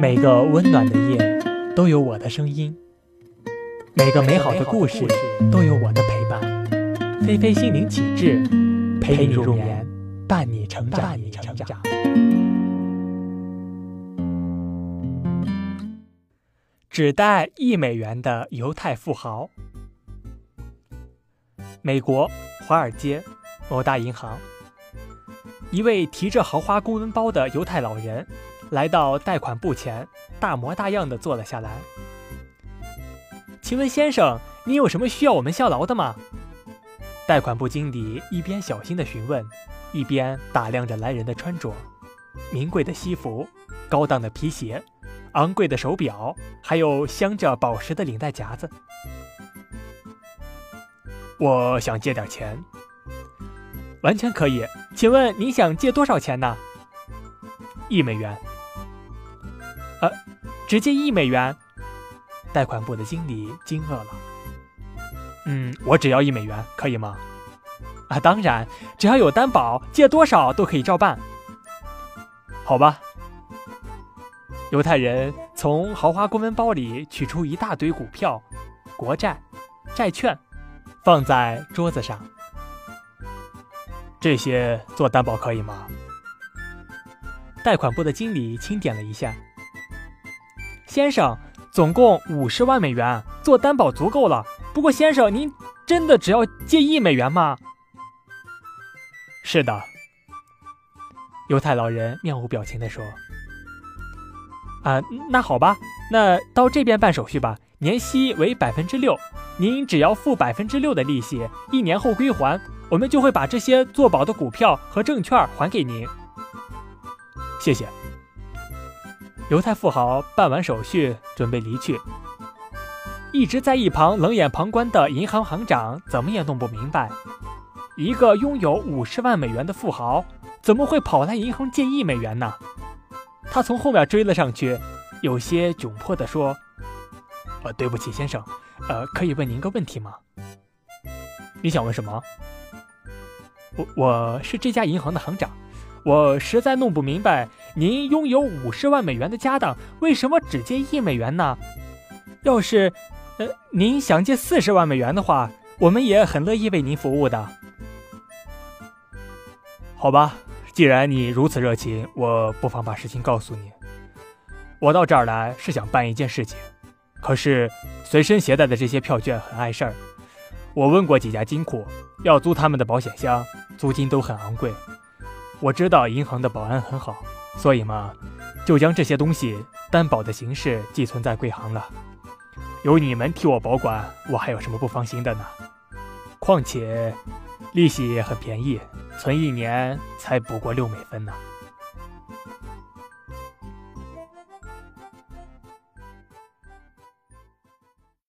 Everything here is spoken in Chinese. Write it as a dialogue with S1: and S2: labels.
S1: 每个温暖的夜都有我的声音，每个美好的故事都有我的陪伴。菲菲心灵启智，陪你入眠，伴你成长。伴你成长。只带一美元的犹太富豪。美国华尔街某大银行，一位提着豪华公文包的犹太老人。来到贷款部前，大模大样的坐了下来。请问先生，您有什么需要我们效劳的吗？贷款部经理一边小心的询问，一边打量着来人的穿着：名贵的西服、高档的皮鞋、昂贵的手表，还有镶着宝石的领带夹子。我想借点钱，完全可以。请问你想借多少钱呢？一美元。直接一美元，贷款部的经理惊愕了。嗯，我只要一美元，可以吗？啊，当然，只要有担保，借多少都可以照办。好吧。犹太人从豪华公文包里取出一大堆股票、国债、债券，放在桌子上。这些做担保可以吗？贷款部的经理轻点了一下。先生，总共五十万美元做担保足够了。不过，先生，您真的只要借一美元吗？是的。犹太老人面无表情地说：“啊，那好吧，那到这边办手续吧。年息为百分之六，您只要付百分之六的利息，一年后归还，我们就会把这些做保的股票和证券还给您。谢谢。”犹太富豪办完手续，准备离去。一直在一旁冷眼旁观的银行行长怎么也弄不明白，一个拥有五十万美元的富豪怎么会跑来银行借一美元呢？他从后面追了上去，有些窘迫地说：“呃，对不起，先生，呃，可以问您个问题吗？你想问什么？我我是这家银行的行长。”我实在弄不明白，您拥有五十万美元的家当，为什么只借一美元呢？要是，呃，您想借四十万美元的话，我们也很乐意为您服务的。好吧，既然你如此热情，我不妨把事情告诉你。我到这儿来是想办一件事情，可是随身携带的这些票券很碍事儿。我问过几家金库，要租他们的保险箱，租金都很昂贵。我知道银行的保安很好，所以嘛，就将这些东西担保的形式寄存在贵行了。有你们替我保管，我还有什么不放心的呢？况且，利息也很便宜，存一年才不过六美分呢。